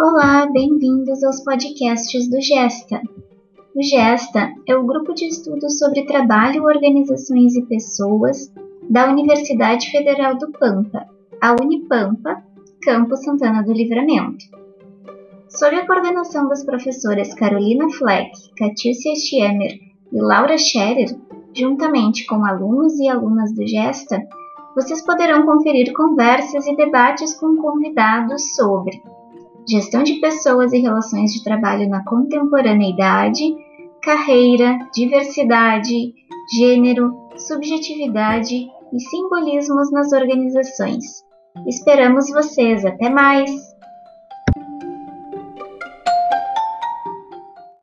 Olá, bem-vindos aos podcasts do Gesta. O Gesta é o grupo de estudos sobre trabalho, organizações e pessoas da Universidade Federal do Pampa, a Unipampa, Campo Santana do Livramento. Sob a coordenação das professoras Carolina Fleck, Katícia Schiemer e Laura Scherer, juntamente com alunos e alunas do Gesta, vocês poderão conferir conversas e debates com convidados sobre gestão de pessoas e relações de trabalho na contemporaneidade, carreira, diversidade, gênero, subjetividade e simbolismos nas organizações. Esperamos vocês! Até mais!